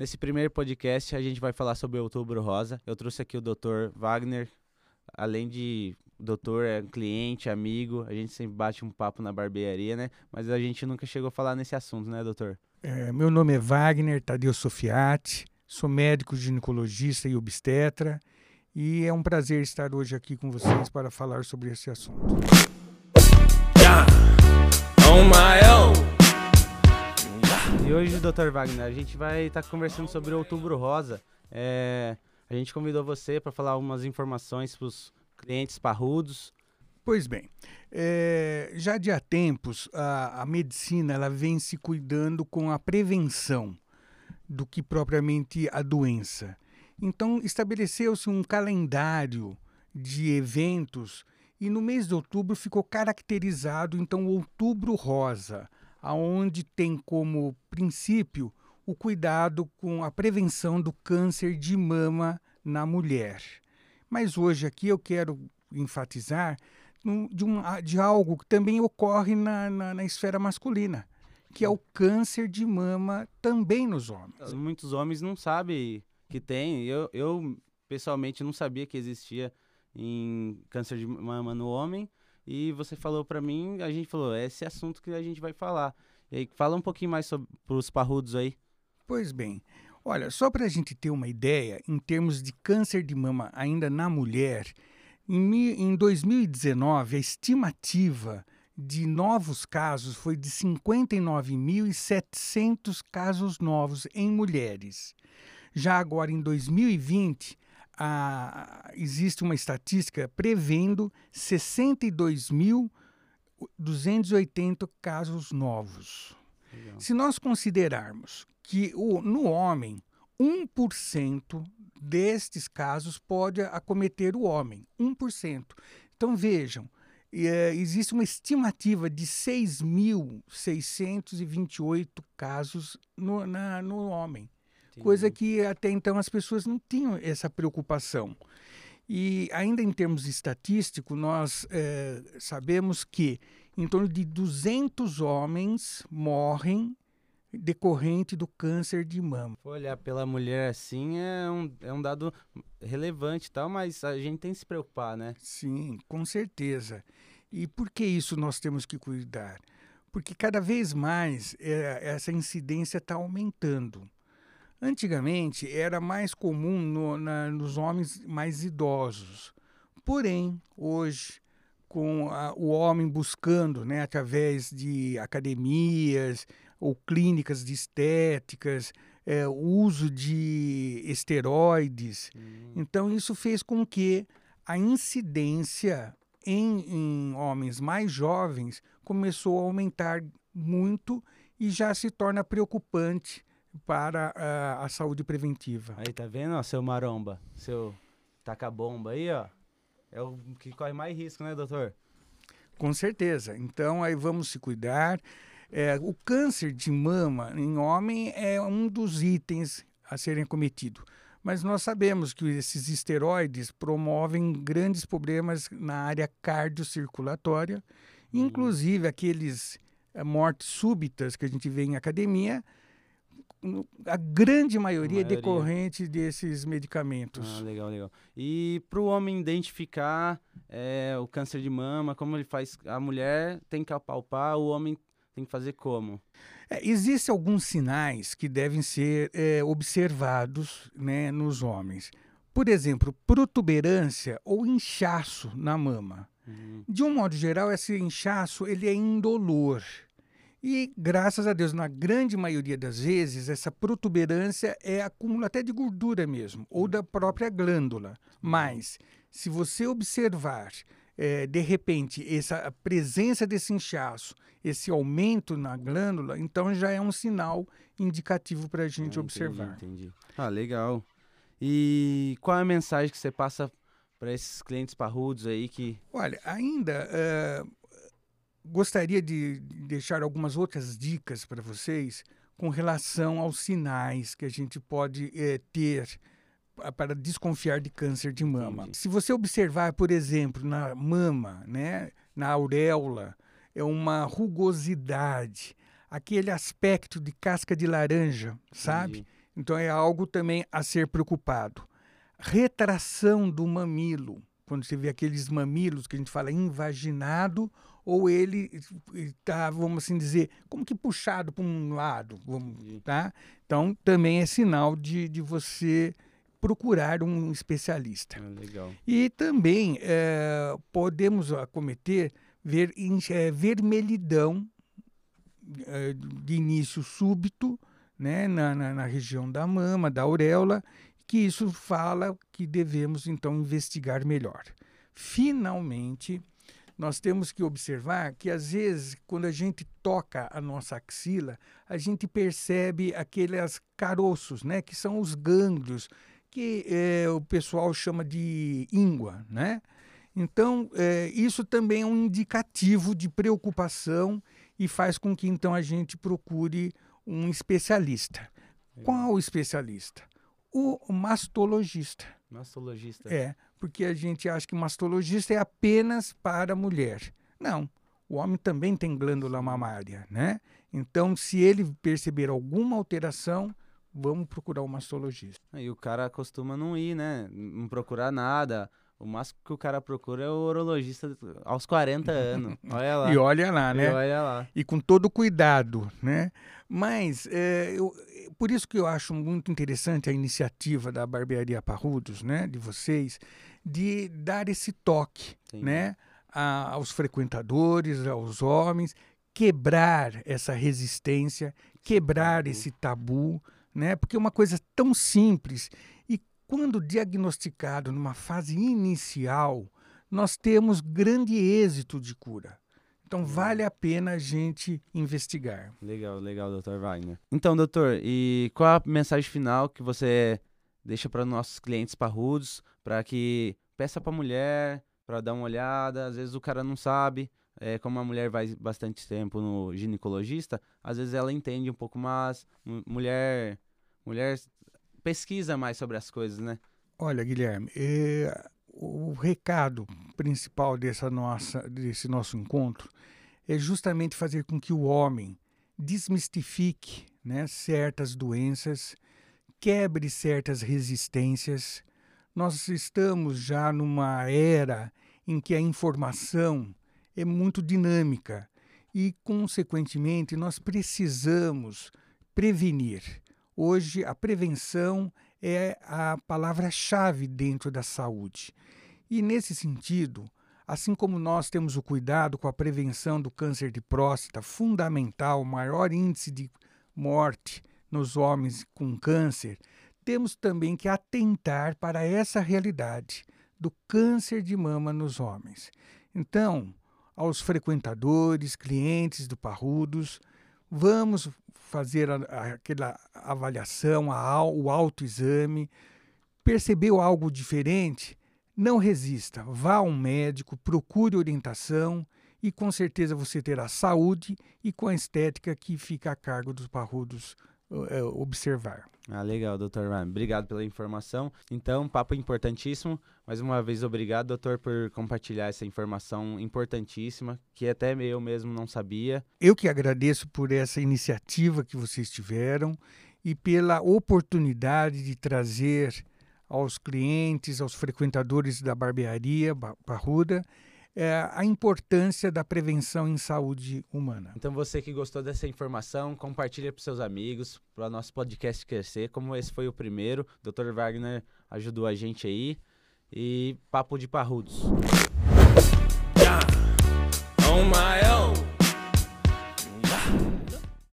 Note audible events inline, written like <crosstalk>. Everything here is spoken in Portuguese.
Nesse primeiro podcast, a gente vai falar sobre o Outubro Rosa. Eu trouxe aqui o Dr. Wagner, além de doutor, é cliente, amigo, a gente sempre bate um papo na barbearia, né? Mas a gente nunca chegou a falar nesse assunto, né, doutor? É, meu nome é Wagner Tadeu Sofiati, sou médico ginecologista e obstetra e é um prazer estar hoje aqui com vocês para falar sobre esse assunto. E hoje, doutor Wagner, a gente vai estar tá conversando sobre o Outubro Rosa. É, a gente convidou você para falar algumas informações para os clientes parrudos. Pois bem, é, já de há tempos a, a medicina ela vem se cuidando com a prevenção do que propriamente a doença. Então estabeleceu-se um calendário de eventos e no mês de outubro ficou caracterizado então o Outubro Rosa, aonde tem como princípio o cuidado com a prevenção do câncer de mama na mulher. Mas hoje aqui eu quero enfatizar de, um, de algo que também ocorre na, na, na esfera masculina, que é o câncer de mama também nos homens. Muitos homens não sabem que tem. Eu, eu pessoalmente não sabia que existia em câncer de mama no homem. E você falou para mim, a gente falou, é esse assunto que a gente vai falar. E aí, fala um pouquinho mais sobre os parrudos aí. Pois bem, olha, só para a gente ter uma ideia, em termos de câncer de mama ainda na mulher, em, em 2019, a estimativa de novos casos foi de 59.700 casos novos em mulheres. Já agora, em 2020, a, existe uma estatística prevendo 62.280 casos novos. Legal. Se nós considerarmos que o, no homem 1% destes casos pode acometer o homem, 1%. Então vejam, é, existe uma estimativa de 6.628 casos no, na, no homem, Entendi. coisa que até então as pessoas não tinham essa preocupação. E ainda em termos estatísticos, nós é, sabemos que em torno de 200 homens morrem decorrente do câncer de mama. Olhar pela mulher assim é um, é um dado relevante tal, mas a gente tem que se preocupar, né? Sim, com certeza. E por que isso nós temos que cuidar? Porque cada vez mais é, essa incidência está aumentando. Antigamente era mais comum no, na, nos homens mais idosos. Porém, hoje, com a, o homem buscando, né, através de academias, ou clínicas de estéticas, é, o uso de esteroides. Hum. Então, isso fez com que a incidência em, em, homens mais jovens começou a aumentar muito e já se torna preocupante para a, a saúde preventiva. Aí, tá vendo, ó, seu maromba, seu taca-bomba aí, ó. É o que corre mais risco, né, doutor? Com certeza. Então, aí vamos se cuidar. É, o câncer de mama em homem é um dos itens a serem cometido. Mas nós sabemos que esses esteroides promovem grandes problemas na área cardiocirculatória, uhum. inclusive aqueles é, mortes súbitas que a gente vê em academia, a grande maioria, é maioria. é decorrente desses medicamentos. Ah, legal, legal. E para o homem identificar é, o câncer de mama, como ele faz? A mulher tem que apalpar, o homem tem que fazer como? É, Existem alguns sinais que devem ser é, observados né, nos homens. Por exemplo, protuberância ou inchaço na mama. Uhum. De um modo geral, esse inchaço ele é indolor. E, graças a Deus, na grande maioria das vezes, essa protuberância é acúmulo até de gordura mesmo, ou da própria glândula. Mas, se você observar é, de repente, essa presença desse inchaço, esse aumento na glândula, então já é um sinal indicativo para a gente ah, observar. Entendi. Ah, legal. E qual é a mensagem que você passa para esses clientes parrudos aí que. Olha, ainda uh, gostaria de deixar algumas outras dicas para vocês com relação aos sinais que a gente pode uh, ter para desconfiar de câncer de mama. Entendi. Se você observar, por exemplo, na mama, né, na auréola, é uma rugosidade, aquele aspecto de casca de laranja, sabe? Entendi. Então é algo também a ser preocupado. Retração do mamilo. Quando você vê aqueles mamilos que a gente fala invaginado, ou ele está, vamos assim dizer, como que puxado para um lado, vamos, tá? Então também é sinal de, de você procurar um especialista. Ah, legal. E também é, podemos acometer ver, é, vermelhidão é, de início súbito né, na, na, na região da mama, da auréola, que isso fala que devemos então investigar melhor. Finalmente, nós temos que observar que às vezes, quando a gente toca a nossa axila, a gente percebe aqueles caroços, né, que são os gânglios, que é, o pessoal chama de íngua, né? Então, é, isso também é um indicativo de preocupação e faz com que então a gente procure um especialista. Qual especialista? O mastologista. Mastologista. É, porque a gente acha que mastologista é apenas para mulher. Não, o homem também tem glândula mamária, né? Então, se ele perceber alguma alteração, vamos procurar o mastologista. E o cara costuma não ir, né? Não procurar nada. O máximo que o cara procura é o urologista aos 40 anos. <laughs> Olha lá. E olha lá, né? E olha lá. E com todo cuidado, né? Mas, é, eu, por isso que eu acho muito interessante a iniciativa da Barbearia Parrudos, né? De vocês, de dar esse toque, Sim. né? A, aos frequentadores, aos homens, quebrar essa resistência, quebrar esse tabu, né? Porque é uma coisa tão simples quando diagnosticado numa fase inicial, nós temos grande êxito de cura. Então vale a pena a gente investigar. Legal, legal, doutor Wagner. Então, doutor, e qual a mensagem final que você deixa para nossos clientes parrudos, para que peça para a mulher, para dar uma olhada, às vezes o cara não sabe, é, como a mulher vai bastante tempo no ginecologista, às vezes ela entende um pouco mais, mulher mulher pesquisa mais sobre as coisas, né? Olha, Guilherme, é, o recado principal dessa nossa, desse nosso encontro é justamente fazer com que o homem desmistifique né, certas doenças, quebre certas resistências. Nós estamos já numa era em que a informação é muito dinâmica e, consequentemente, nós precisamos prevenir. Hoje, a prevenção é a palavra-chave dentro da saúde. E, nesse sentido, assim como nós temos o cuidado com a prevenção do câncer de próstata, fundamental, maior índice de morte nos homens com câncer, temos também que atentar para essa realidade do câncer de mama nos homens. Então, aos frequentadores, clientes do Parrudos, vamos fazer a, aquela avaliação, a, o autoexame, percebeu algo diferente, não resista, vá a um médico, procure orientação e com certeza você terá saúde e com a estética que fica a cargo dos parrudos observar. Ah, legal, doutor Ryan. Obrigado pela informação. Então, papo importantíssimo. Mais uma vez, obrigado, doutor, por compartilhar essa informação importantíssima, que até eu mesmo não sabia. Eu que agradeço por essa iniciativa que vocês tiveram e pela oportunidade de trazer aos clientes, aos frequentadores da barbearia Barruda, é, a importância da prevenção em saúde humana. Então você que gostou dessa informação, compartilha para seus amigos, para o nosso podcast crescer, como esse foi o primeiro. O Dr. Wagner ajudou a gente aí. E papo de parrudos. Yeah. My